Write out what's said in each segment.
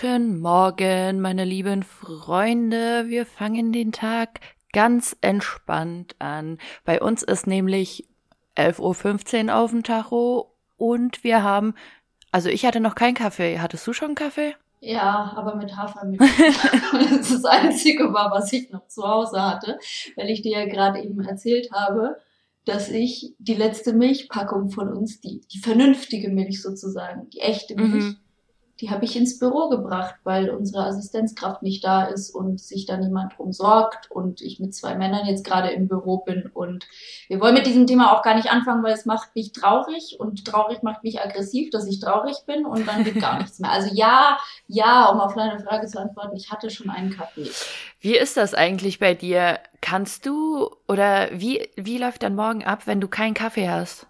Guten Morgen, meine lieben Freunde. Wir fangen den Tag ganz entspannt an. Bei uns ist nämlich 11.15 Uhr auf dem Tacho und wir haben, also ich hatte noch keinen Kaffee. Hattest du schon einen Kaffee? Ja, aber mit Hafermilch. das ist das Einzige war, was ich noch zu Hause hatte, weil ich dir ja gerade eben erzählt habe, dass ich die letzte Milchpackung von uns, die, die vernünftige Milch sozusagen, die echte Milch, mhm die habe ich ins Büro gebracht, weil unsere Assistenzkraft nicht da ist und sich da niemand drum sorgt und ich mit zwei Männern jetzt gerade im Büro bin und wir wollen mit diesem Thema auch gar nicht anfangen, weil es macht mich traurig und traurig macht mich aggressiv, dass ich traurig bin und dann geht gar nichts mehr. Also ja, ja, um auf deine Frage zu antworten, ich hatte schon einen Kaffee. Wie ist das eigentlich bei dir? Kannst du oder wie, wie läuft dann morgen ab, wenn du keinen Kaffee hast?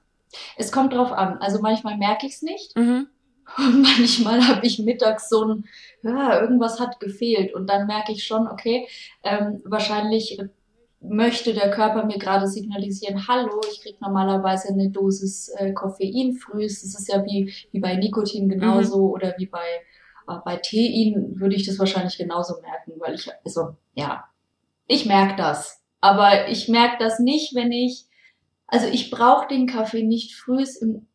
Es kommt drauf an. Also manchmal merke ich es nicht. Mhm. Und manchmal habe ich mittags so ein, ja, irgendwas hat gefehlt. Und dann merke ich schon, okay, ähm, wahrscheinlich möchte der Körper mir gerade signalisieren, hallo, ich krieg normalerweise eine Dosis äh, Koffein frühs. Das ist ja wie, wie bei Nikotin genauso mhm. oder wie bei, äh, bei Tein würde ich das wahrscheinlich genauso merken, weil ich, also, ja, ich merke das. Aber ich merke das nicht, wenn ich, also ich brauche den Kaffee nicht frühs im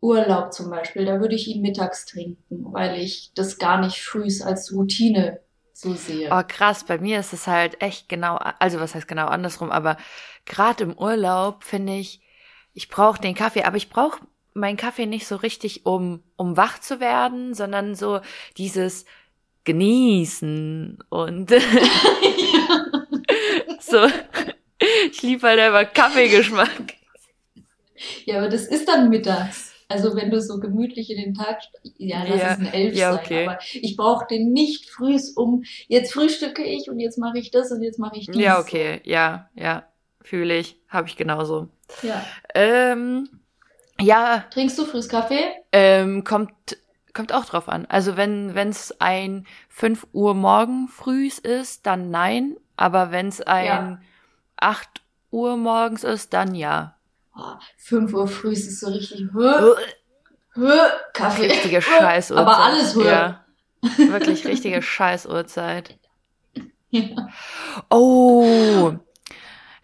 Urlaub zum Beispiel, da würde ich ihn mittags trinken, weil ich das gar nicht frühs als Routine so sehe. Oh, krass, bei mir ist es halt echt genau, also was heißt genau andersrum, aber gerade im Urlaub finde ich, ich brauche den Kaffee, aber ich brauche meinen Kaffee nicht so richtig, um, um wach zu werden, sondern so dieses Genießen und so. Ich liebe halt einfach Kaffeegeschmack. Ja, aber das ist dann mittags. Also wenn du so gemütlich in den Tag, ja, lass ja, es ein Elf ja, okay. sein, aber ich brauche den nicht frühs um, jetzt frühstücke ich und jetzt mache ich das und jetzt mache ich dies. Ja, okay, ja, ja, fühle ich, habe ich genauso. Ja. Ähm, ja. Trinkst du frühs Kaffee? Ähm, kommt kommt auch drauf an. Also wenn es ein 5 Uhr morgen frühs ist, dann nein, aber wenn es ein ja. 8 Uhr morgens ist, dann ja oh, 5 Uhr früh ist es so richtig, hö, hö, Kaffee. Richtige Scheißuhrzeit. Aber alles hö. Ja, wirklich richtige Scheißuhrzeit. Ja. Oh,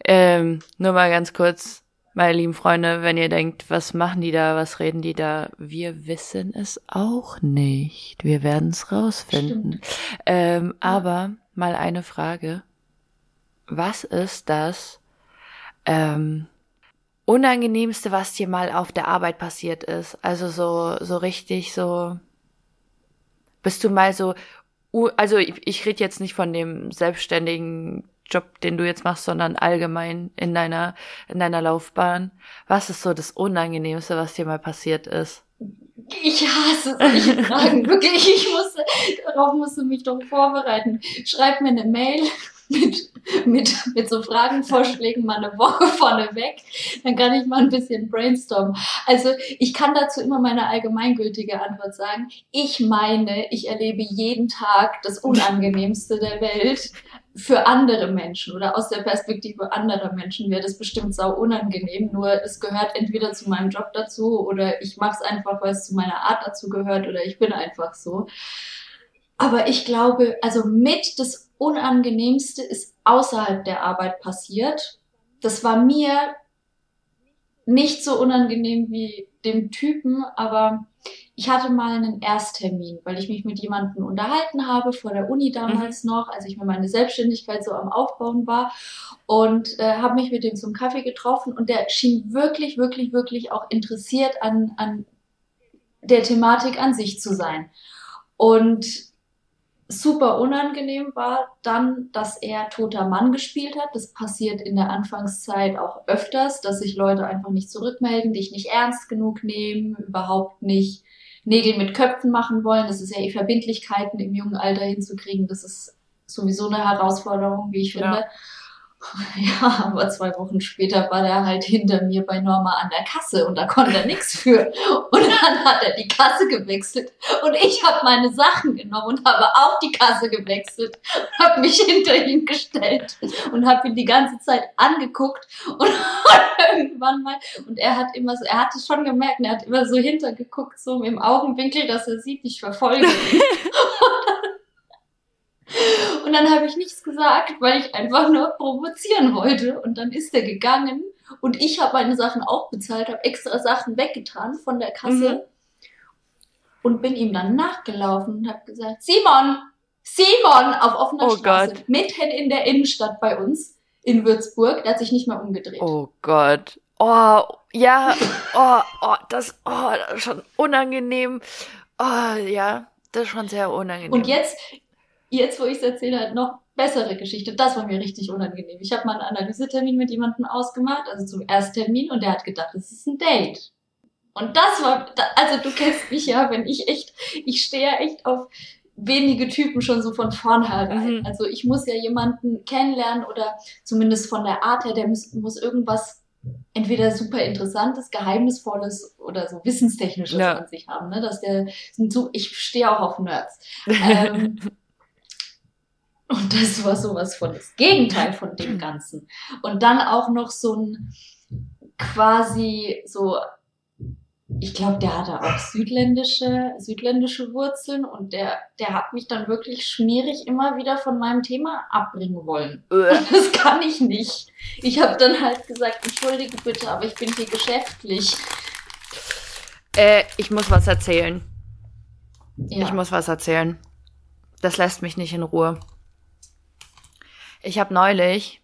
ähm, nur mal ganz kurz, meine lieben Freunde, wenn ihr denkt, was machen die da, was reden die da, wir wissen es auch nicht. Wir werden es rausfinden. Ähm, ja. Aber mal eine Frage. Was ist das ähm, Unangenehmste, was dir mal auf der Arbeit passiert ist? Also so, so richtig so. Bist du mal so, also ich, ich rede jetzt nicht von dem selbstständigen Job, den du jetzt machst, sondern allgemein in deiner, in deiner Laufbahn. Was ist so das Unangenehmste, was dir mal passiert ist? Ich hasse solche Fragen. Wirklich, ich musste, darauf musst du mich doch vorbereiten. Schreib mir eine Mail mit, mit, mit so Fragenvorschlägen mal eine Woche vorneweg. Dann kann ich mal ein bisschen brainstormen. Also ich kann dazu immer meine allgemeingültige Antwort sagen. Ich meine, ich erlebe jeden Tag das Unangenehmste der Welt für andere Menschen oder aus der Perspektive anderer Menschen wäre das bestimmt sau unangenehm. Nur es gehört entweder zu meinem Job dazu oder ich mache es einfach, weil es zu meiner Art dazu gehört oder ich bin einfach so. Aber ich glaube, also mit das Unangenehmste ist außerhalb der Arbeit passiert. Das war mir nicht so unangenehm wie dem Typen, aber ich hatte mal einen Ersttermin, weil ich mich mit jemandem unterhalten habe, vor der Uni damals mhm. noch, als ich mir meine Selbstständigkeit so am Aufbauen war und äh, habe mich mit dem zum Kaffee getroffen und der schien wirklich, wirklich, wirklich auch interessiert an, an der Thematik an sich zu sein. Und super unangenehm war dann, dass er toter Mann gespielt hat. Das passiert in der Anfangszeit auch öfters, dass sich Leute einfach nicht zurückmelden, dich nicht ernst genug nehmen, überhaupt nicht Nägel mit Köpfen machen wollen. Das ist ja eh Verbindlichkeiten im jungen Alter hinzukriegen. Das ist sowieso eine Herausforderung, wie ich finde. Ja. Ja, aber zwei Wochen später war der halt hinter mir bei Norma an der Kasse und da konnte er nichts für. Und dann hat er die Kasse gewechselt und ich habe meine Sachen genommen und habe auch die Kasse gewechselt, habe mich hinter ihn gestellt und habe ihn die ganze Zeit angeguckt und irgendwann mal und er hat immer so, er hat es schon gemerkt, er hat immer so hintergeguckt, so im Augenwinkel, dass er sieht, ich verfolge ihn. Und dann habe ich nichts gesagt, weil ich einfach nur provozieren wollte. Und dann ist er gegangen und ich habe meine Sachen auch bezahlt, habe extra Sachen weggetan von der Kasse mhm. und bin ihm dann nachgelaufen und habe gesagt, Simon, Simon, auf offener oh Straße, Gott. mitten in der Innenstadt bei uns in Würzburg, der hat sich nicht mehr umgedreht. Oh Gott. Oh, ja, oh, oh, das, oh, das ist schon unangenehm. Oh, ja, das ist schon sehr unangenehm. Und jetzt, jetzt, wo ich es erzähle, halt noch bessere Geschichte. Das war mir richtig unangenehm. Ich habe mal einen Analysetermin mit jemandem ausgemacht, also zum Ersttermin, und der hat gedacht, das ist ein Date. Und das war, also du kennst mich ja, wenn ich echt, ich stehe ja echt auf wenige Typen schon so von vornherein. Mhm. Also ich muss ja jemanden kennenlernen oder zumindest von der Art her, der muss, muss irgendwas entweder super interessantes, geheimnisvolles oder so wissenstechnisches ja. an sich haben. Ne? Dass der, so, ich stehe auch auf Nerds. ähm, und das war sowas von das Gegenteil von dem Ganzen. Und dann auch noch so ein quasi so, ich glaube, der hatte auch südländische, südländische Wurzeln und der, der hat mich dann wirklich schmierig immer wieder von meinem Thema abbringen wollen. Äh. Und das kann ich nicht. Ich habe dann halt gesagt, entschuldige bitte, aber ich bin hier geschäftlich. Äh, ich muss was erzählen. Ja. Ich muss was erzählen. Das lässt mich nicht in Ruhe. Ich habe neulich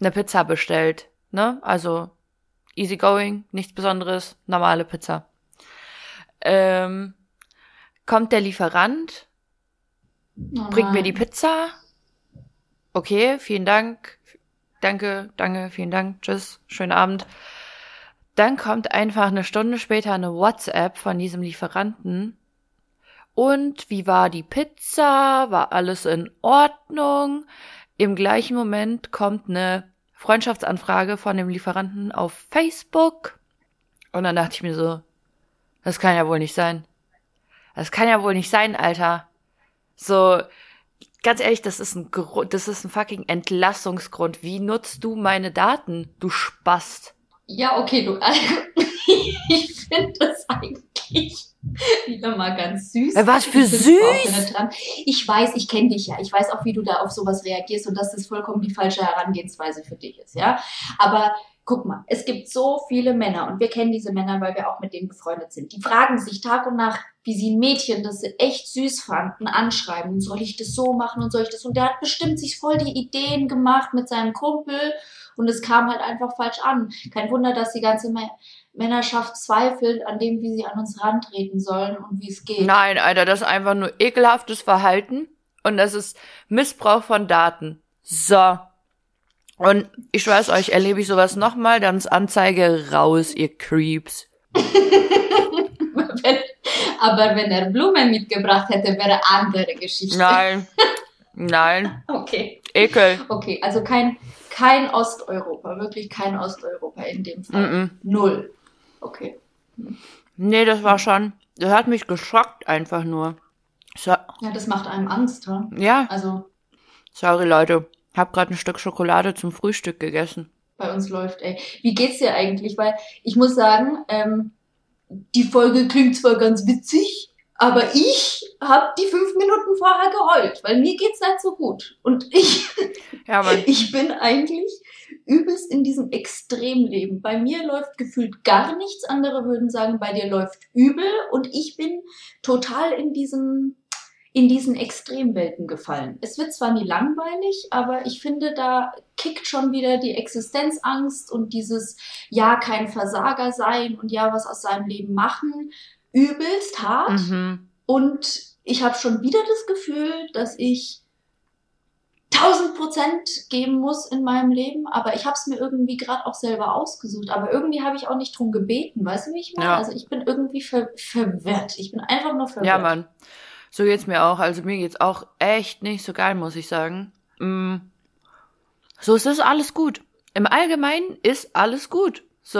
eine Pizza bestellt, ne? Also easy going, nichts Besonderes, normale Pizza. Ähm, kommt der Lieferant, oh bringt mir die Pizza. Okay, vielen Dank. Danke, danke, vielen Dank. Tschüss, schönen Abend. Dann kommt einfach eine Stunde später eine WhatsApp von diesem Lieferanten. Und wie war die Pizza? War alles in Ordnung? Im gleichen Moment kommt eine Freundschaftsanfrage von dem Lieferanten auf Facebook. Und dann dachte ich mir so, das kann ja wohl nicht sein. Das kann ja wohl nicht sein, Alter. So, ganz ehrlich, das ist ein, das ist ein fucking Entlassungsgrund. Wie nutzt du meine Daten, du Spast? Ja, okay, du, ich finde das mal ganz süß. Was für süß? Ich weiß, ich kenne dich ja. Ich weiß auch, wie du da auf sowas reagierst und dass das vollkommen die falsche Herangehensweise für dich ist, ja. Aber guck mal, es gibt so viele Männer und wir kennen diese Männer, weil wir auch mit denen befreundet sind. Die fragen sich Tag und Nacht, wie sie ein Mädchen, das sie echt süß fanden, anschreiben. Soll ich das so machen und soll ich das? Und der hat bestimmt sich voll die Ideen gemacht mit seinem Kumpel und es kam halt einfach falsch an. Kein Wunder, dass die ganze Männerschaft zweifelt an dem, wie sie an uns rantreten sollen und wie es geht. Nein, Alter, das ist einfach nur ekelhaftes Verhalten und das ist Missbrauch von Daten. So. Und ich weiß euch, erlebe ich sowas nochmal, dann ist Anzeige raus, ihr Creeps. wenn, aber wenn er Blumen mitgebracht hätte, wäre andere Geschichte. Nein. Nein. okay. Ekel. Okay, also kein, kein Osteuropa, wirklich kein Osteuropa in dem Fall. Mm -mm. Null. Okay. Nee, das war schon, das hat mich geschockt einfach nur. So. Ja, das macht einem Angst, ha? Ja. Also. Sorry, Leute. Hab gerade ein Stück Schokolade zum Frühstück gegessen. Bei uns läuft, ey. Wie geht's dir eigentlich? Weil ich muss sagen, ähm, die Folge klingt zwar ganz witzig, aber ich habe die fünf Minuten vorher geheult, weil mir geht's nicht so gut. Und ich, ja, ich bin eigentlich übelst in diesem Extremleben. Bei mir läuft gefühlt gar nichts. Andere würden sagen, bei dir läuft übel. Und ich bin total in diesem, in diesen Extremwelten gefallen. Es wird zwar nie langweilig, aber ich finde, da kickt schon wieder die Existenzangst und dieses Ja, kein Versager sein und Ja, was aus seinem Leben machen übelst hart. Mhm. Und ich habe schon wieder das Gefühl, dass ich 1000 Prozent geben muss in meinem Leben, aber ich habe es mir irgendwie gerade auch selber ausgesucht. Aber irgendwie habe ich auch nicht drum gebeten, weißt du, wie ich meine? Ja. Also ich bin irgendwie ver verwirrt. Ich bin einfach nur verwirrt. Ja, Mann. So geht's mir auch. Also mir geht's auch echt nicht so geil, muss ich sagen. Mm. So ist es alles gut. Im Allgemeinen ist alles gut. So,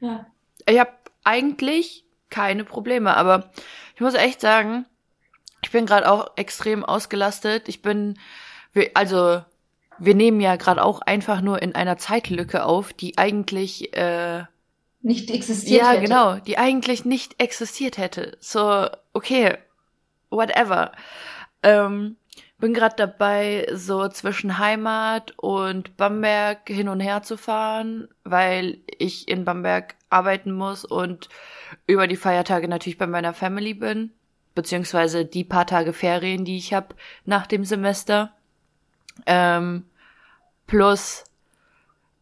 Ja. ich habe eigentlich keine Probleme, aber ich muss echt sagen, ich bin gerade auch extrem ausgelastet. Ich bin, also wir nehmen ja gerade auch einfach nur in einer Zeitlücke auf, die eigentlich, äh, Nicht existiert ja hätte. genau, die eigentlich nicht existiert hätte. So, okay, whatever. Ähm, bin gerade dabei, so zwischen Heimat und Bamberg hin und her zu fahren, weil ich in Bamberg arbeiten muss und über die Feiertage natürlich bei meiner Family bin, beziehungsweise die paar Tage Ferien, die ich habe nach dem Semester. Ähm, plus,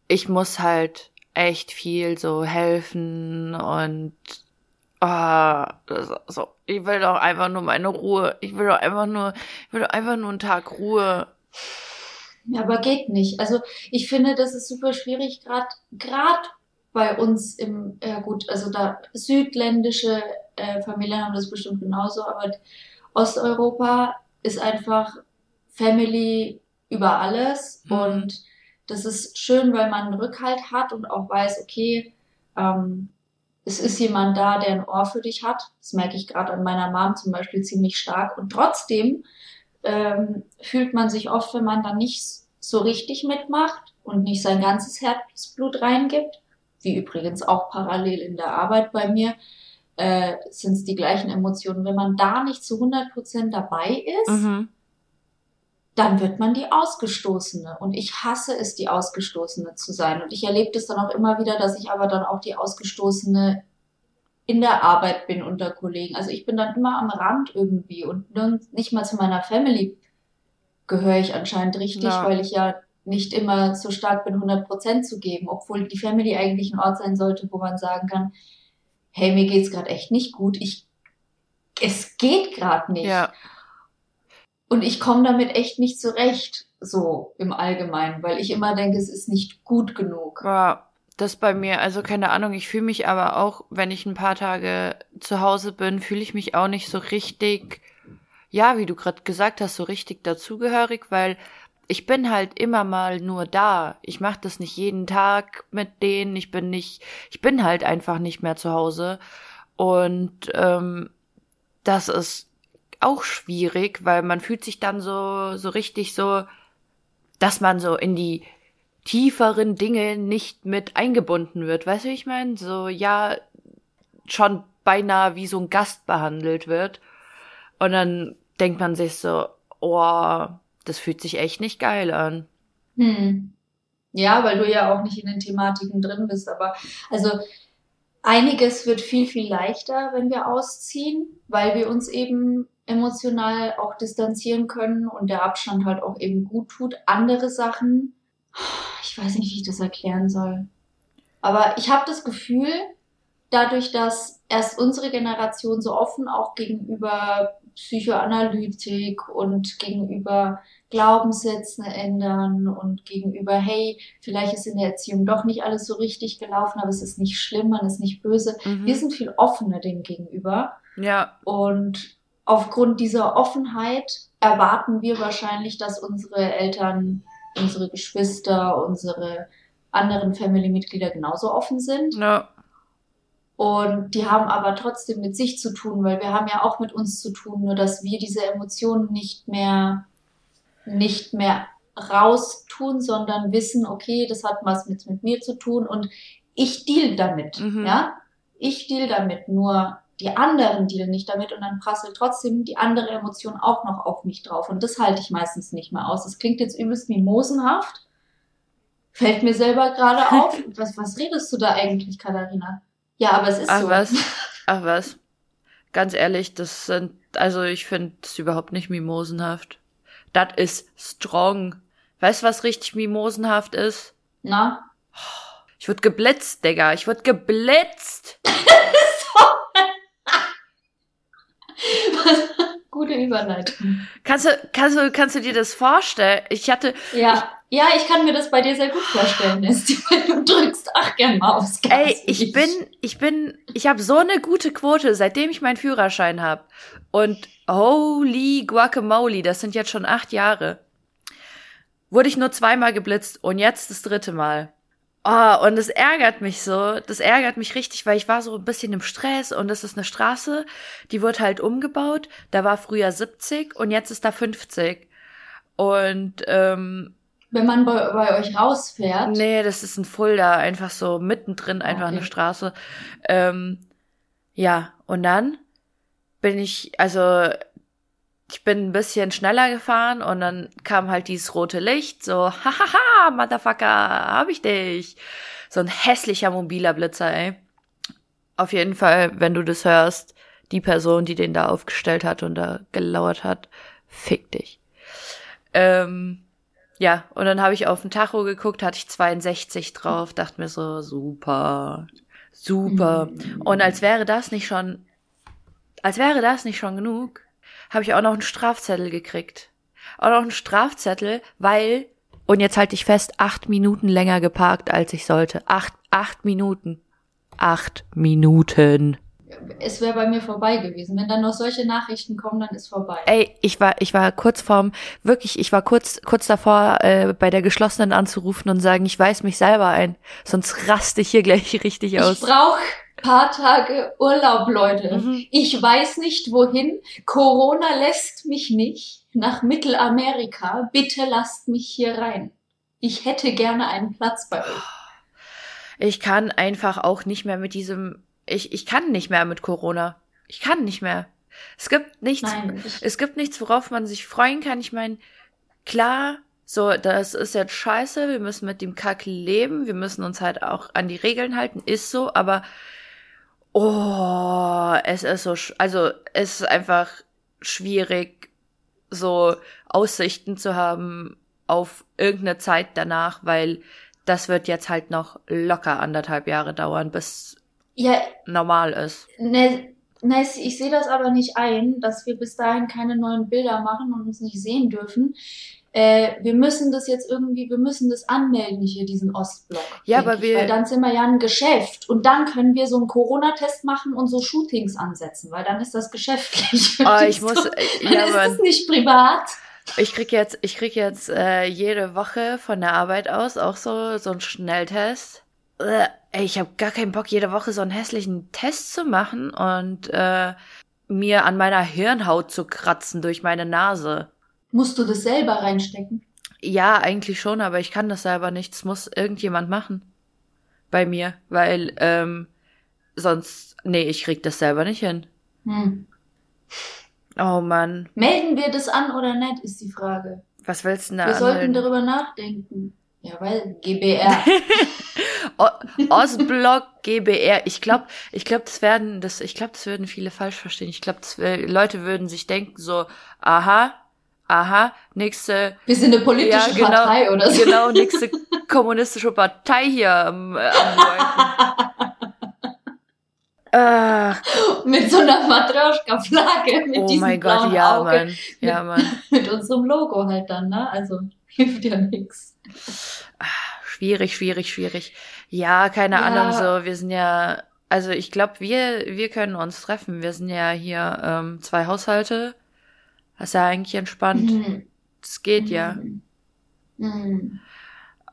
ich muss halt echt viel so helfen und ist so, ich will doch einfach nur meine Ruhe. Ich will doch einfach nur, ich will doch einfach nur einen Tag Ruhe. Ja, aber geht nicht. Also ich finde, das ist super schwierig, gerade gerade bei uns im, ja gut, also da südländische äh, Familien haben das bestimmt genauso, aber Osteuropa ist einfach Family über alles Mhm. und das ist schön, weil man einen Rückhalt hat und auch weiß, okay, ähm, es ist jemand da, der ein Ohr für dich hat. Das merke ich gerade an meiner Mom zum Beispiel ziemlich stark. Und trotzdem ähm, fühlt man sich oft, wenn man dann nicht so richtig mitmacht und nicht sein ganzes Herzblut reingibt, wie übrigens auch parallel in der Arbeit bei mir, äh, sind es die gleichen Emotionen. Wenn man da nicht zu 100% dabei ist, Mhm. dann wird man die Ausgestoßene. Und ich hasse es, die Ausgestoßene zu sein. Und ich erlebe das dann auch immer wieder, dass ich aber dann auch die Ausgestoßene in der Arbeit bin unter Kollegen. Also ich bin dann immer am Rand irgendwie und nicht mal zu meiner Family gehöre ich anscheinend richtig, Ja. weil ich ja nicht immer so stark bin, 100 Prozent zu geben, obwohl die Family eigentlich ein Ort sein sollte, wo man sagen kann, hey, mir geht's gerade echt nicht gut, ich, es geht gerade nicht. Ja, Und ich komme damit echt nicht zurecht, so im Allgemeinen, weil ich immer denke, es ist nicht gut genug. war das bei mir, also keine Ahnung, ich fühle mich aber auch, wenn ich ein paar Tage zu Hause bin, fühle ich mich auch nicht so richtig, ja, wie du gerade gesagt hast, so richtig dazugehörig, weil ich bin halt immer mal nur da. Ich mache das nicht jeden Tag mit denen. Ich bin nicht, ich bin halt einfach nicht mehr zu Hause. Und ähm, das ist auch schwierig, weil man fühlt sich dann so, so richtig so, dass man so in die tieferen Dinge nicht mit eingebunden wird. Weißt du, wie ich meine? So, ja, schon beinahe wie so ein Gast behandelt wird. Und dann denkt man sich so, oh, das fühlt sich echt nicht geil an. Hm. Ja, weil du ja auch nicht in den Thematiken drin bist, aber also einiges wird viel, viel leichter, wenn wir ausziehen, weil wir uns eben emotional auch distanzieren können und der Abstand halt auch eben gut tut. Andere Sachen, ich weiß nicht, wie ich das erklären soll. Aber ich habe das Gefühl, dadurch, dass erst unsere Generation so offen auch gegenüber Psychoanalytik und gegenüber Glaubenssätzen ändern und gegenüber, hey, vielleicht ist in der Erziehung doch nicht alles so richtig gelaufen, aber es ist nicht schlimm, man ist nicht böse. Mhm. Wir sind viel offener dem gegenüber. Ja, Und aufgrund dieser Offenheit erwarten wir wahrscheinlich, dass unsere Eltern, unsere Geschwister, unsere anderen Family-Mitglieder genauso offen sind. ja, Und die haben aber trotzdem mit sich zu tun, weil wir haben ja auch mit uns zu tun, nur dass wir diese Emotionen nicht mehr, nicht mehr raustun, sondern wissen, okay, das hat was mit, mit mir zu tun und ich deal damit, Mhm. ja? Ich deal damit, nur die anderen dealen nicht damit und dann prasselt trotzdem die andere Emotion auch noch auf mich drauf und das halte ich meistens nicht mehr aus. Das klingt jetzt übelst mimosenhaft, fällt mir selber gerade auf. Was, was redest du da eigentlich, Katharina? Ja, aber es ist ach so. was, ach was. Ganz ehrlich, das sind, also ich finde es überhaupt nicht mimosenhaft. Das ist strong. Weißt du, was richtig mimosenhaft ist? Na? Ich wurde geblitzt, Digga. Ich wurde geblitzt. Gute Überleitung. Kannst du, kannst du, kannst du dir das vorstellen? Ich hatte, Ja, ja, ich kann mir das bei dir sehr gut vorstellen, Esti, wenn du drückst. Ach, gern mal aufs Gas. ey, ich bin, ich bin, ich habe so eine gute Quote, seitdem ich meinen Führerschein hab. Und holy guacamole, das sind jetzt schon acht Jahre. wurde ich nur zweimal geblitzt und jetzt das dritte Mal. Oh, und das ärgert mich so. Das ärgert mich richtig, weil ich war so ein bisschen im Stress und das ist eine Straße, die wird halt umgebaut. Da war früher 70 und jetzt ist da 50. Und ähm, wenn man bei, bei euch rausfährt. Nee, das ist ein Fulda, einfach so mittendrin, einfach okay. eine Straße. Ähm, ja, und dann bin ich, also ich bin ein bisschen schneller gefahren und dann kam halt dieses rote Licht, so, hahaha, Motherfucker, hab ich dich. So ein hässlicher mobiler Blitzer, ey. Auf jeden Fall, wenn du das hörst, die Person, die den da aufgestellt hat und da gelauert hat, fick dich. Ähm, ja, und dann habe ich auf den Tacho geguckt, hatte ich 62 drauf, dachte mir so, super, super. Mhm. Und als wäre das nicht schon, als wäre das nicht schon genug, habe ich auch noch einen Strafzettel gekriegt. Auch noch einen Strafzettel, weil, und jetzt halte ich fest, acht Minuten länger geparkt, als ich sollte. Acht, acht Minuten. Acht Minuten. Es wäre bei mir vorbei gewesen. Wenn dann noch solche Nachrichten kommen, dann ist vorbei. Ey, ich war, ich war kurz vorm, wirklich, ich war kurz, kurz davor, äh, bei der geschlossenen anzurufen und sagen, ich weiß mich selber ein, sonst raste ich hier gleich richtig aus. Ich brauch paar Tage Urlaub, Leute. Mhm. Ich weiß nicht wohin. Corona lässt mich nicht nach Mittelamerika. Bitte lasst mich hier rein. Ich hätte gerne einen Platz bei euch. Ich kann einfach auch nicht mehr mit diesem, ich, ich kann nicht mehr mit Corona. Ich kann nicht mehr. Es gibt nichts, Nein, es gibt nichts, worauf man sich freuen kann. Ich meine, klar, so, das ist jetzt scheiße, wir müssen mit dem Kack leben, wir müssen uns halt auch an die Regeln halten, ist so, aber Oh, es ist so, also es ist einfach schwierig, so Aussichten zu haben auf irgendeine Zeit danach, weil das wird jetzt halt noch locker anderthalb Jahre dauern, bis ja, normal ist. Ne, ne, ich sehe das aber nicht ein, dass wir bis dahin keine neuen Bilder machen und uns nicht sehen dürfen äh, wir müssen das jetzt irgendwie, wir müssen das anmelden hier, diesen Ostblock. Ja, aber wir. Weil dann sind wir ja ein Geschäft. Und dann können wir so einen Corona-Test machen und so Shootings ansetzen, weil dann ist das geschäftlich. Oh, ich muss, so, äh, ja, ist das nicht privat. Ich krieg jetzt, ich krieg jetzt äh, jede Woche von der Arbeit aus auch so so einen Schnelltest. Äh, ey, ich habe gar keinen Bock, jede Woche so einen hässlichen Test zu machen und äh, mir an meiner Hirnhaut zu kratzen durch meine Nase. Musst du das selber reinstecken? Ja, eigentlich schon, aber ich kann das selber nicht. Das muss irgendjemand machen. Bei mir, weil ähm, sonst, nee, ich krieg das selber nicht hin. Hm. Oh Mann. Melden wir das an oder nicht, ist die Frage. Was willst du denn da Wir anmelden? sollten darüber nachdenken. Ja, weil GBR. Ostblock GBR. Ich glaube, ich glaube, das werden, das, ich glaube, das würden viele falsch verstehen. Ich glaube, Leute würden sich denken so, aha, aha, nächste. Wir sind eine politische ja, genau, Partei oder so. Genau, nächste kommunistische Partei hier am, äh, am Ach. Mit so einer Matroschka-Flagge. Mit oh mein Gott, ja, Auge, Mann. Ja, Mann. Mit, unserem Logo halt dann, ne? Also, hilft ja nix. Schwierig, schwierig, schwierig. Ja, keine ja. Ahnung, so, wir sind ja, also ich glaube, wir, wir können uns treffen. Wir sind ja hier ähm, zwei Haushalte das ist ja eigentlich entspannt. Mhm. Das geht ja. Mhm.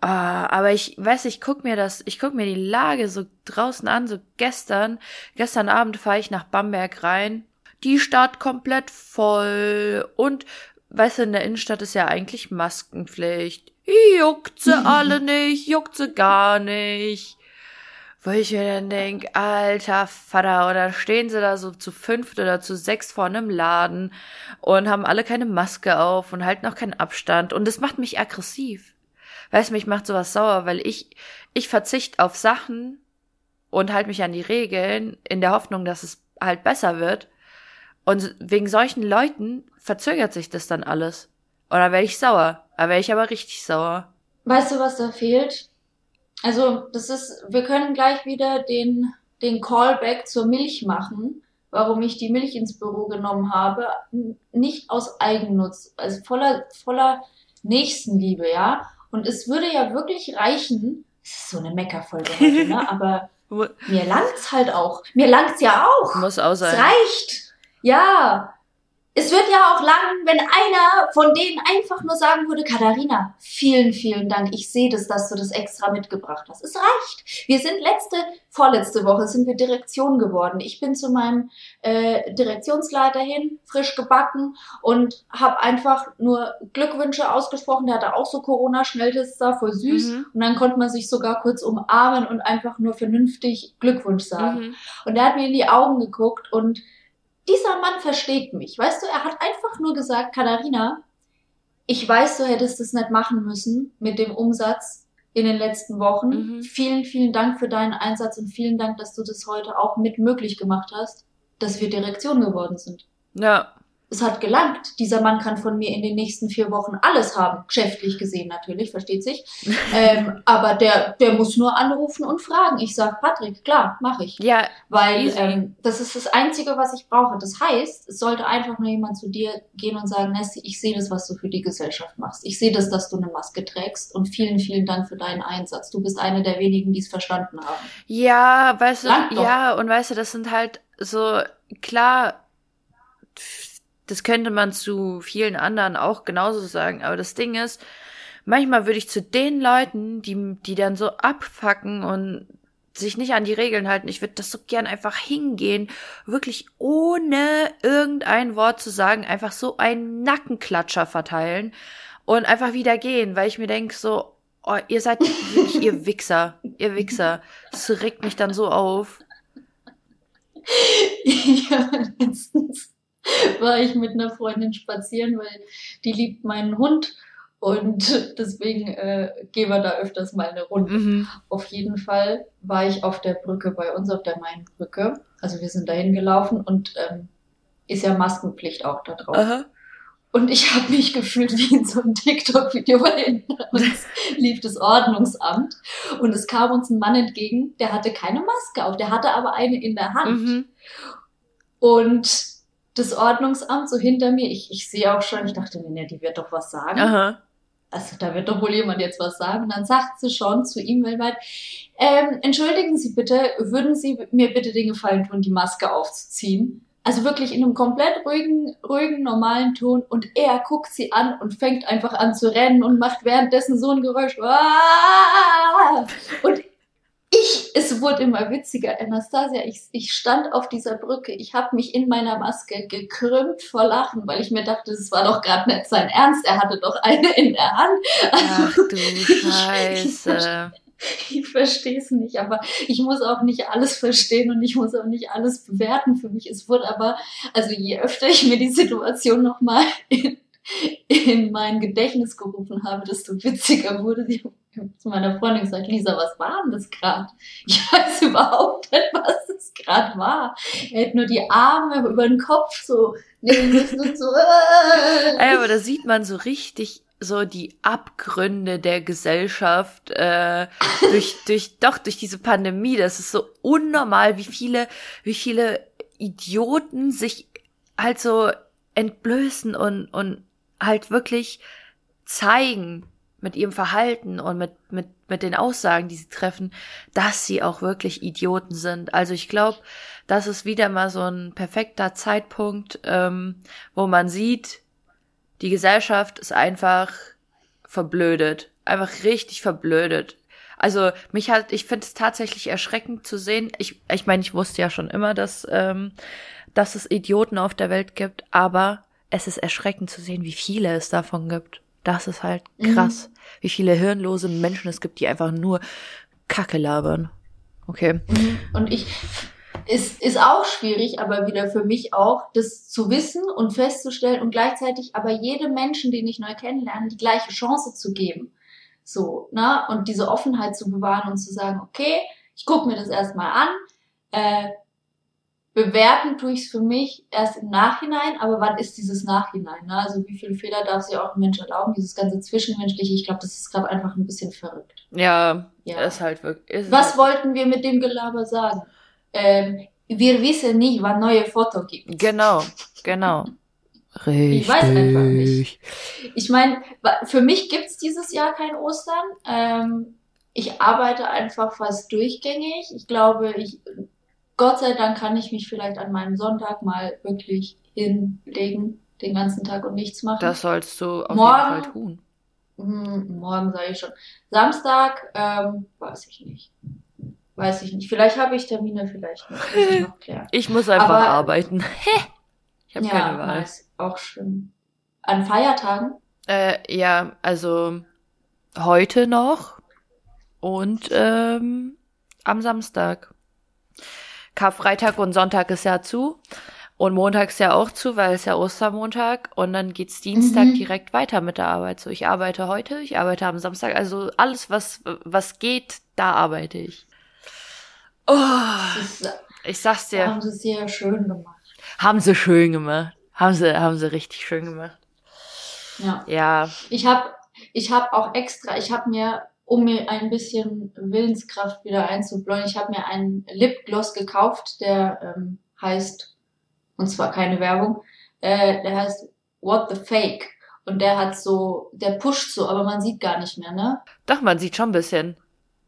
Uh, aber ich weiß, ich guck mir das, ich guck mir die Lage so draußen an, so gestern. Gestern Abend fahre ich nach Bamberg rein. Die Stadt komplett voll. Und, weißt du, in der Innenstadt ist ja eigentlich Maskenpflicht. Juckt sie alle nicht, juckt sie gar nicht. Wo ich mir dann denk, alter Vater, oder stehen sie da so zu fünft oder zu sechs vor einem Laden und haben alle keine Maske auf und halten auch keinen Abstand. Und das macht mich aggressiv. Weißt mich macht sowas sauer, weil ich, ich verzichte auf Sachen und halte mich an die Regeln in der Hoffnung, dass es halt besser wird. Und wegen solchen Leuten verzögert sich das dann alles. Und dann werde ich sauer. Da werde ich aber richtig sauer. Weißt du, was da fehlt? Also, das ist, wir können gleich wieder den, den Callback zur Milch machen, warum ich die Milch ins Büro genommen habe. Nicht aus Eigennutz, also voller, voller Nächstenliebe, ja. Und es würde ja wirklich reichen, es ist so eine Meckerfolge heute, ne? Aber mir langt's halt auch. Mir langt's ja auch. Muss auch sein. Es reicht. Ja. Es wird ja auch lang, wenn einer von denen einfach nur sagen würde, Katharina, vielen, vielen Dank. Ich sehe das, dass du das extra mitgebracht hast. Es reicht. Wir sind letzte, vorletzte Woche sind wir Direktion geworden. Ich bin zu meinem äh, Direktionsleiter hin, frisch gebacken und habe einfach nur Glückwünsche ausgesprochen. Der hatte auch so Corona-Schnelltests da, voll süß. Mhm. Und dann konnte man sich sogar kurz umarmen und einfach nur vernünftig Glückwunsch sagen. Mhm. Und der hat mir in die Augen geguckt und dieser Mann versteht mich. Weißt du, er hat einfach nur gesagt, Katharina, ich weiß, du hättest es nicht machen müssen mit dem Umsatz in den letzten Wochen. Mhm. Vielen, vielen Dank für deinen Einsatz und vielen Dank, dass du das heute auch mit möglich gemacht hast, dass wir Direktion geworden sind. Ja es hat gelangt. Dieser Mann kann von mir in den nächsten vier Wochen alles haben. Geschäftlich gesehen natürlich, versteht sich. ähm, aber der, der muss nur anrufen und fragen. Ich sag, Patrick, klar, mache ich. Ja. Weil ähm, das ist das Einzige, was ich brauche. Das heißt, es sollte einfach nur jemand zu dir gehen und sagen, Nessie, ich sehe das, was du für die Gesellschaft machst. Ich sehe das, dass du eine Maske trägst und vielen, vielen Dank für deinen Einsatz. Du bist eine der wenigen, die es verstanden haben. Ja, weißt du, ja, und weißt du, das sind halt so, klar, das könnte man zu vielen anderen auch genauso sagen. Aber das Ding ist, manchmal würde ich zu den Leuten, die, die dann so abfacken und sich nicht an die Regeln halten, ich würde das so gern einfach hingehen, wirklich ohne irgendein Wort zu sagen, einfach so einen Nackenklatscher verteilen und einfach wieder gehen, weil ich mir denke so, oh, ihr seid wirklich ihr Wichser, ihr Wichser. Das regt mich dann so auf. Ja, letztens war ich mit einer Freundin spazieren, weil die liebt meinen Hund und deswegen äh, gehen wir da öfters mal eine Runde. Mhm. Auf jeden Fall war ich auf der Brücke bei uns, auf der Mainbrücke. Also wir sind dahin gelaufen und ähm, ist ja Maskenpflicht auch da drauf. Aha. Und ich habe mich gefühlt wie in so einem TikTok-Video, weil hinter uns lief das Ordnungsamt und es kam uns ein Mann entgegen, der hatte keine Maske auf, der hatte aber eine in der Hand. Mhm. Und das Ordnungsamt so hinter mir. Ich, ich sehe auch schon, ich dachte mir, ne, die wird doch was sagen. Aha. Also da wird doch wohl jemand jetzt was sagen. Und dann sagt sie schon zu ihm weltweit, ähm, entschuldigen Sie bitte, würden Sie mir bitte den Gefallen tun, die Maske aufzuziehen? Also wirklich in einem komplett ruhigen, ruhigen, normalen Ton. Und er guckt sie an und fängt einfach an zu rennen und macht währenddessen so ein Geräusch. Und ich, es wurde immer witziger, Anastasia. Ich, ich stand auf dieser Brücke. Ich habe mich in meiner Maske gekrümmt vor Lachen, weil ich mir dachte, das war doch gerade nicht sein Ernst. Er hatte doch eine in der Hand. Also, Ach du Scheiße. Ich, ich verstehe es nicht, aber ich muss auch nicht alles verstehen und ich muss auch nicht alles bewerten für mich. Es wurde aber, also je öfter ich mir die Situation nochmal in, in mein Gedächtnis gerufen habe, desto witziger wurde sie zu meiner Freundin gesagt, Lisa, was war denn das gerade? Ich weiß überhaupt nicht, was das gerade war. Er hat nur die Arme über den Kopf so nehmen müssen und so. Ey, aber da sieht man so richtig so die Abgründe der Gesellschaft äh, durch durch doch durch diese Pandemie. Das ist so unnormal, wie viele wie viele Idioten sich halt so entblößen und und halt wirklich zeigen mit ihrem Verhalten und mit, mit, mit den Aussagen, die sie treffen, dass sie auch wirklich Idioten sind. Also ich glaube, das ist wieder mal so ein perfekter Zeitpunkt, ähm, wo man sieht, die Gesellschaft ist einfach verblödet. Einfach richtig verblödet. Also mich hat, ich finde es tatsächlich erschreckend zu sehen. Ich, ich meine, ich wusste ja schon immer, dass, ähm, dass es Idioten auf der Welt gibt, aber es ist erschreckend zu sehen, wie viele es davon gibt. Das ist halt mhm. krass, mhm. wie viele hirnlose Menschen es gibt, die einfach nur Kacke labern. Okay. Mhm. Und ich, ist, ist auch schwierig, aber wieder für mich auch, das zu wissen und festzustellen und gleichzeitig aber jedem Menschen, den ich neu kennenlerne, die gleiche Chance zu geben. So, ne? Und diese Offenheit zu bewahren und zu sagen, okay, ich gucke mir das erstmal an, äh, bewerten tue ich es für mich erst im Nachhinein, aber wann ist dieses Nachhinein? Ne? Also wie viele Fehler darf sich auch ein Mensch erlauben? Dieses ganze Zwischenmenschliche, ich glaube, das ist gerade einfach ein bisschen verrückt. Ja, ja. ist halt wirklich. Ist Was halt wollten wir mit dem Gelaber sagen? Ähm, wir wissen nicht, wann neue Foto gibt. Genau, genau. Richtig. Ich weiß einfach nicht. Ich meine, für mich gibt's dieses Jahr kein Ostern. Ähm, ich arbeite einfach fast durchgängig. Ich glaube, ich Gott sei Dank kann ich mich vielleicht an meinem Sonntag mal wirklich hinlegen, den ganzen Tag und nichts machen. Das sollst du auf Morgen- jeden Fall tun. Hm, morgen sage ich schon. Samstag, ähm, weiß ich nicht. Weiß ich nicht. Vielleicht habe ich Termine, vielleicht nicht. Muss ich noch klären. Ich muss einfach Aber- arbeiten. ich habe ja, keine Wahl. nice. Auch schön. An Feiertagen? Äh, ja, also heute noch und ähm, am Samstag. Karfreitag und Sonntag ist ja zu und Montag ist ja auch zu, weil es ja Ostermontag und dann geht's Dienstag Mhm. direkt weiter mit der Arbeit. So, ich arbeite heute, ich arbeite am Samstag, also alles was was geht, da arbeite ich. Oh, ist, ich sag's dir, haben sie sehr schön gemacht. haben sie schön gemacht. Haben sie haben sie richtig schön gemacht. Ja. Ja, Ich habe ich hab auch extra, ich habe mir, um mir ein bisschen Willenskraft wieder einzubläuen, ich habe mir einen Lipgloss gekauft, der ähm, heißt, und zwar keine Werbung, äh, der heißt What the Fake. Und der hat so, der pusht so, aber man sieht gar nicht mehr, ne? Doch, man sieht schon ein bisschen.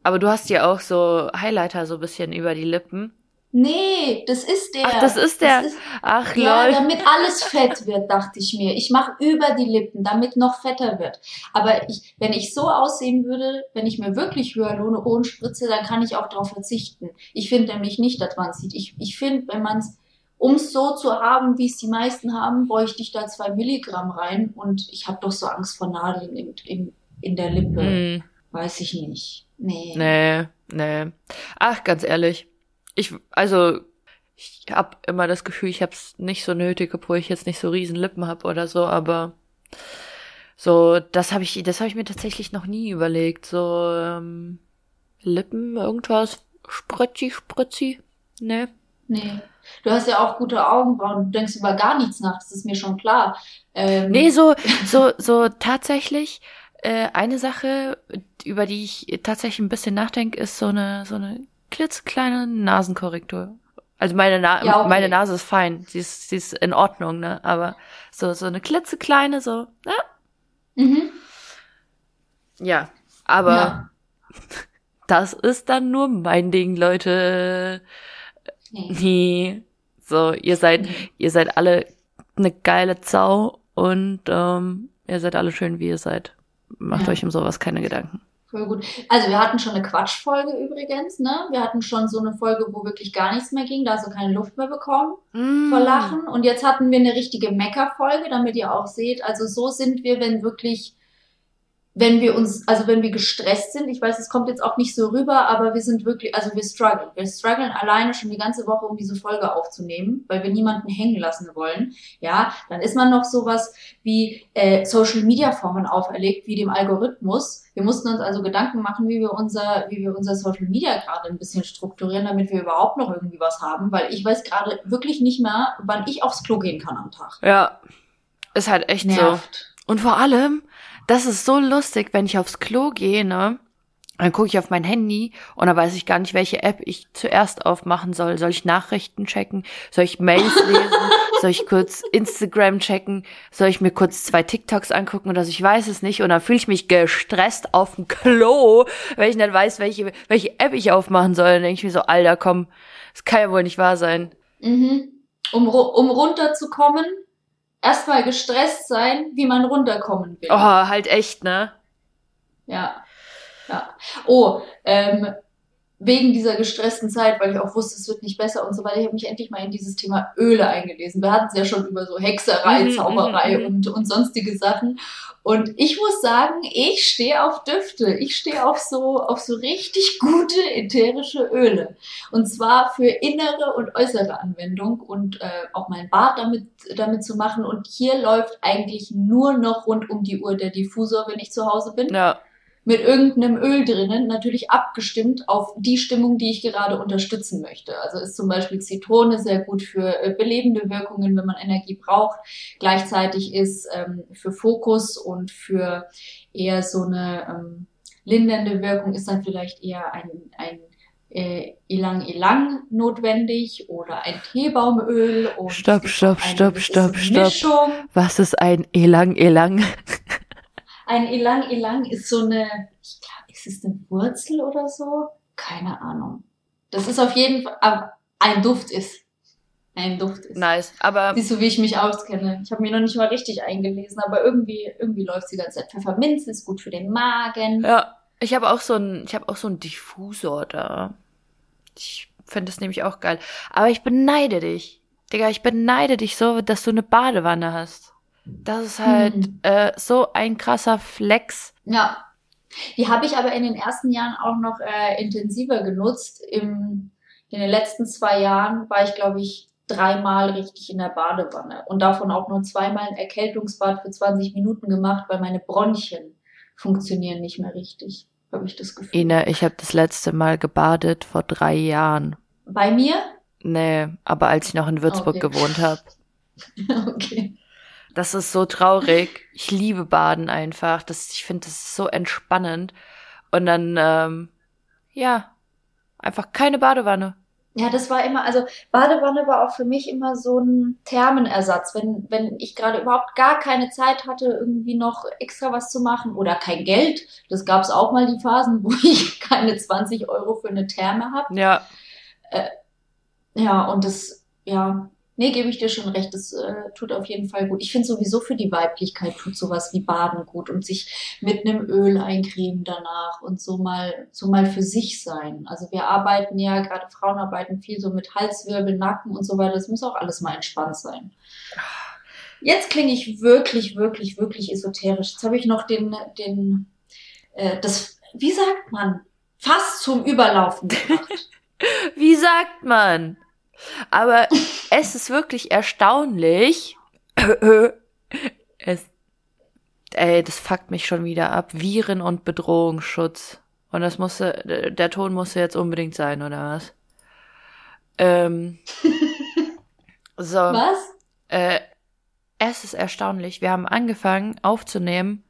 Aber du hast ja auch so Highlighter so ein bisschen über die Lippen. Nee, das ist der. Ach, das ist der. Ach, Ja, lol. damit alles fett wird, dachte ich mir. Ich mache über die Lippen, damit noch fetter wird. Aber ich, wenn ich so aussehen würde, wenn ich mir wirklich Hyaluron spritze, dann kann ich auch darauf verzichten. Ich finde nämlich nicht, dass man sieht. Ich, ich finde, wenn man es, um es so zu haben, wie es die meisten haben, bräuchte ich da zwei Milligramm rein. Und ich habe doch so Angst vor Nadeln in, in, in der Lippe. Hm, Weiß ich nicht. Nee. nee, nee. Ach, ganz ehrlich. Ich, also, ich hab immer das Gefühl, ich hab's nicht so nötig, obwohl ich jetzt nicht so riesen Lippen hab oder so, aber so, das habe ich, das habe ich mir tatsächlich noch nie überlegt. So, ähm, Lippen, irgendwas, spritzi, spritzi. Nee. Nee. Du hast ja auch gute Augenbrauen. Du denkst über gar nichts nach. Das ist mir schon klar. Ähm, Nee, so, so, so tatsächlich, äh, eine Sache, über die ich tatsächlich ein bisschen nachdenke, ist so eine, so eine klitzekleine Nasenkorrektur. Also meine, Na Ja, okay. meine Nase ist fein, sie ist, sie ist in Ordnung, ne? Aber so, so eine klitzekleine, so, ja, Mhm. ja. Aber Ja. das ist dann nur mein Ding, Leute. Nee. Nee. So, ihr seid, Nee. ihr seid alle eine geile Sau und ähm, ihr seid alle schön, wie ihr seid. Macht Ja. euch um sowas keine Gedanken. Voll gut. Also wir hatten schon eine Quatschfolge übrigens, ne? Wir hatten schon so eine Folge, wo wirklich gar nichts mehr ging, da hast du keine Luft mehr bekommen Mm. vor Lachen. Und jetzt hatten wir eine richtige Mecker-Folge, damit ihr auch seht. Also so sind wir, wenn wirklich, wenn wir uns, also wenn wir gestresst sind. Ich weiß, es kommt jetzt auch nicht so rüber, aber wir sind wirklich, also wir strugglen. Wir strugglen alleine schon die ganze Woche, um diese Folge aufzunehmen, weil wir niemanden hängen lassen wollen. Ja, dann ist man noch sowas wie äh, Social Media Formen auferlegt, wie dem Algorithmus. Wir mussten uns also Gedanken machen, wie wir unser, wie wir unser Social Media gerade ein bisschen strukturieren, damit wir überhaupt noch irgendwie was haben, weil ich weiß gerade wirklich nicht mehr, wann ich aufs Klo gehen kann am Tag. Ja, ist halt echt so. Nervt. Und vor allem, das ist so lustig, wenn ich aufs Klo gehe, ne? Dann gucke ich auf mein Handy und dann weiß ich gar nicht, welche App ich zuerst aufmachen soll. Soll ich Nachrichten checken? Soll ich Mails lesen? soll ich kurz Instagram checken? Soll ich mir kurz zwei TikToks angucken oder so? Ich weiß es nicht. Und dann fühle ich mich gestresst auf dem Klo, weil ich nicht weiß, welche, welche App ich aufmachen soll. Dann denke ich mir so, Alter, komm, das kann ja wohl nicht wahr sein. Mhm. Um, um runterzukommen, erstmal gestresst sein, wie man runterkommen will. Oh, halt echt, ne? Ja. Ja. Oh, ähm, wegen dieser gestressten Zeit, weil ich auch wusste, es wird nicht besser und so weiter, ich habe mich endlich mal in dieses Thema Öle eingelesen. Wir hatten es ja schon über so Hexerei, Mhm, Zauberei mhm, mhm. und, und sonstige Sachen. Und ich muss sagen, ich stehe auf Düfte. Ich stehe auf so, auf so richtig gute ätherische Öle. Und zwar für innere und äußere Anwendung und äh, auch mein Bad damit, damit zu machen. Und hier läuft eigentlich nur noch rund um die Uhr der Diffusor, wenn ich zu Hause bin Ja. Mit irgendeinem Öl drinnen, natürlich abgestimmt auf die Stimmung, die ich gerade unterstützen möchte. Also ist zum Beispiel Zitrone sehr gut für äh, belebende Wirkungen, wenn man Energie braucht. Gleichzeitig ist ähm, für Fokus und für eher so eine ähm, lindernde Wirkung ist dann vielleicht eher ein, ein äh, Ilang Ilang notwendig oder ein Teebaumöl. Und Stopp, stopp, stopp, stopp, stopp. Mischung. Was ist ein Elang Elang? Ein Ilang Ilang ist so eine, ich glaube, ist es eine Wurzel oder so? Keine Ahnung. Das ist auf jeden Fall, aber ein Duft ist. ein Duft ist. Nice, aber Siehst du, wie ich mich auskenne? Ich habe mir noch nicht mal richtig eingelesen, aber irgendwie, irgendwie läuft die ganze Zeit. Pfefferminz ist gut für den Magen. ja, ich habe auch so ein, ich habe auch so einen Diffusor da. Ich finde das nämlich auch geil. Aber ich beneide dich. Digga, ich beneide dich so, dass du eine Badewanne hast. Das ist halt Hm. äh, so ein krasser Flex. Ja. Die habe ich aber in den ersten Jahren auch noch äh, intensiver genutzt. Im, in den letzten zwei Jahren war ich, glaube ich, dreimal richtig in der Badewanne und davon auch nur zweimal ein Erkältungsbad für 20 Minuten gemacht, weil meine Bronchien funktionieren nicht mehr richtig, habe ich das Gefühl. Ina, ich habe das letzte Mal gebadet vor drei Jahren. Bei mir? Nee, aber als ich noch in Würzburg Okay. gewohnt habe. okay. Das ist so traurig. Ich liebe Baden einfach. Das, ich finde, das ist so entspannend. Und dann, ähm, ja, einfach keine Badewanne. Ja, das war immer, also Badewanne war auch für mich immer so ein Thermenersatz. Wenn, wenn ich gerade überhaupt gar keine Zeit hatte, irgendwie noch extra was zu machen oder kein Geld. Das gab es auch mal die Phasen, wo ich keine 20 Euro für eine Therme habe. Ja, Ja, und das, ja, nee, gebe ich dir schon recht, das äh, tut auf jeden Fall gut. Ich finde sowieso für die Weiblichkeit tut sowas wie Baden gut und sich mit einem Öl eincremen danach und so mal, so mal für sich sein. Also wir arbeiten ja, gerade Frauen arbeiten viel so mit Halswirbel, Nacken und so weiter. Das muss auch alles mal entspannt sein. Jetzt klinge ich wirklich, wirklich, wirklich esoterisch. Jetzt habe ich noch den, den, äh, das, wie sagt man, fast zum Überlaufen gebracht. wie sagt man? Aber es ist wirklich erstaunlich. es, ey, das fuckt mich schon wieder ab. Viren- und Bedrohungsschutz. Und das musste, der Ton musste jetzt unbedingt sein, oder was? Ähm, so. Was? Äh, es ist erstaunlich. Wir haben angefangen aufzunehmen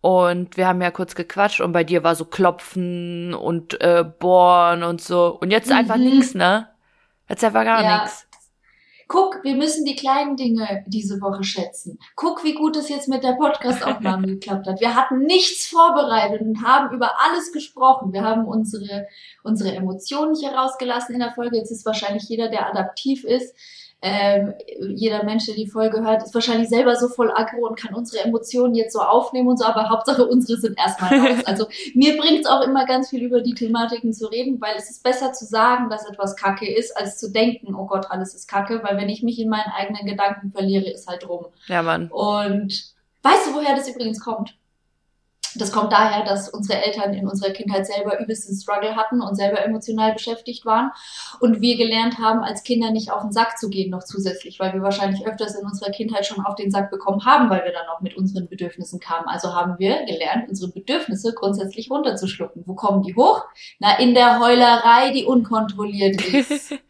und wir haben ja kurz gequatscht und bei dir war so Klopfen und äh, Bohren und so. Und jetzt einfach Mhm. nix, ne? Jetzt einfach gar Ja. nix. Guck, wir müssen die kleinen Dinge diese Woche schätzen. Guck, wie gut es jetzt mit der Podcast-Aufnahme geklappt hat. Wir hatten nichts vorbereitet und haben über alles gesprochen. Wir haben unsere, unsere Emotionen nicht herausgelassen in der Folge. Jetzt ist wahrscheinlich jeder, der adaptiv ist, ähm, jeder Mensch, der die Folge hört, ist wahrscheinlich selber so voll aggro und kann unsere Emotionen jetzt so aufnehmen und so, aber Hauptsache unsere sind erstmal raus. Also mir bringt es auch immer ganz viel über die Thematiken zu reden, weil es ist besser zu sagen, dass etwas Kacke ist, als zu denken, oh Gott, alles ist Kacke, weil wenn ich mich in meinen eigenen Gedanken verliere, ist halt rum. Ja, Mann. Und weißt du, woher das übrigens kommt? Das kommt daher, dass unsere Eltern in unserer Kindheit selber übelsten Struggle hatten und selber emotional beschäftigt waren und wir gelernt haben, als Kinder nicht auf den Sack zu gehen noch zusätzlich, weil wir wahrscheinlich öfters in unserer Kindheit schon auf den Sack bekommen haben, weil wir dann auch mit unseren Bedürfnissen kamen. Also haben wir gelernt, unsere Bedürfnisse grundsätzlich runterzuschlucken. Wo kommen die hoch? Na, in der Heulerei, die unkontrolliert ist.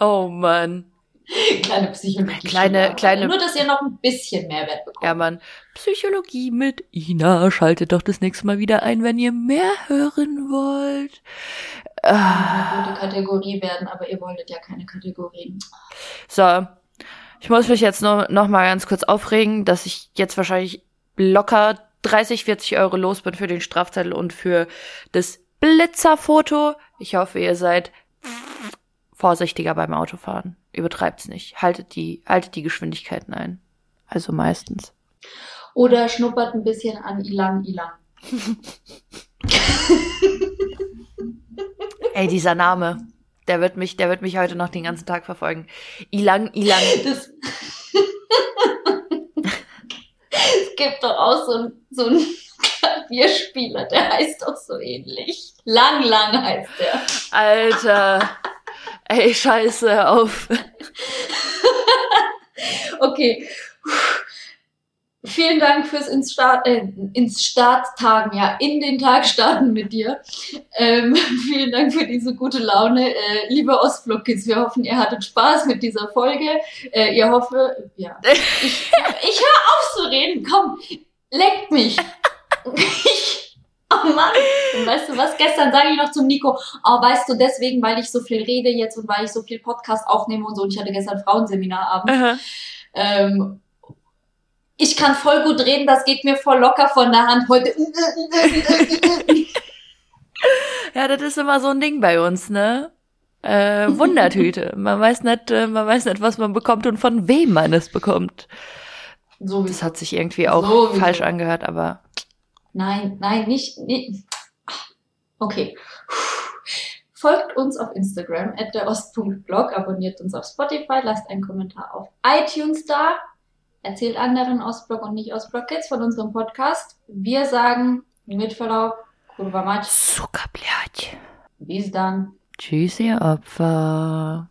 Oh Mann. Kleine Psychologie. Kleine- kleine- Nur, dass ihr noch ein bisschen Mehrwert bekommt. Ja, Mann. Psychologie mit Ina. Schaltet doch das nächste Mal wieder ein, wenn ihr mehr hören wollt. eine Ah, gute Kategorie werden, aber ihr wolltet ja keine Kategorien. so. Ich muss mich jetzt nur noch mal ganz kurz aufregen, dass ich jetzt wahrscheinlich locker 30, 40 Euro los bin für den Strafzettel und für das Blitzerfoto. Ich hoffe, ihr seid vorsichtiger beim Autofahren. Übertreibt's nicht. Haltet die, haltet die Geschwindigkeiten ein. Also meistens. Oder schnuppert ein bisschen an Ilang Ilang. Ey, dieser Name, der wird mich, der wird mich heute noch den ganzen Tag verfolgen. Ilang, Ilang. Das es gibt doch auch so einen so einen Klavierspieler, der heißt doch so ähnlich. Lang Lang heißt der. Alter. Ey, scheiße, auf. Okay. Vielen Dank fürs ins Start, äh, ins Starttagen, ja, in den Tag starten mit dir. Ähm, vielen Dank für diese gute Laune. Äh, liebe Ostblock-Kids, wir hoffen, ihr hattet Spaß mit dieser Folge. Äh, ihr hoffe, ja. Ich, ich hör auf zu reden, komm, leckt mich. Ich, oh Mann. Und weißt du was? Gestern sage ich noch zum Nico, oh, weißt du, deswegen, weil ich so viel rede jetzt und weil ich so viel Podcast aufnehme und so, und ich hatte gestern Frauenseminarabend, Aha. ähm, ich kann voll gut reden, das geht mir voll locker von der Hand. Heute. Ja, das ist immer so ein Ding bei uns, ne? äh, Wundertüte. man weiß nicht, äh, man weiß nicht, was man bekommt und von wem man es bekommt. So Das hat sich irgendwie auch Sowieso. falsch angehört, aber Nein, nein, nicht. nicht. Okay. Folgt uns auf Instagram at derost.blog, abonniert uns auf Spotify, lasst einen Kommentar auf iTunes da, erzählt anderen Ostblock und nicht Ostblock-Kids von unserem Podcast. Wir sagen mit Verlaub, Kurva Matsch. Bis dann. Tschüss, ihr Opfer.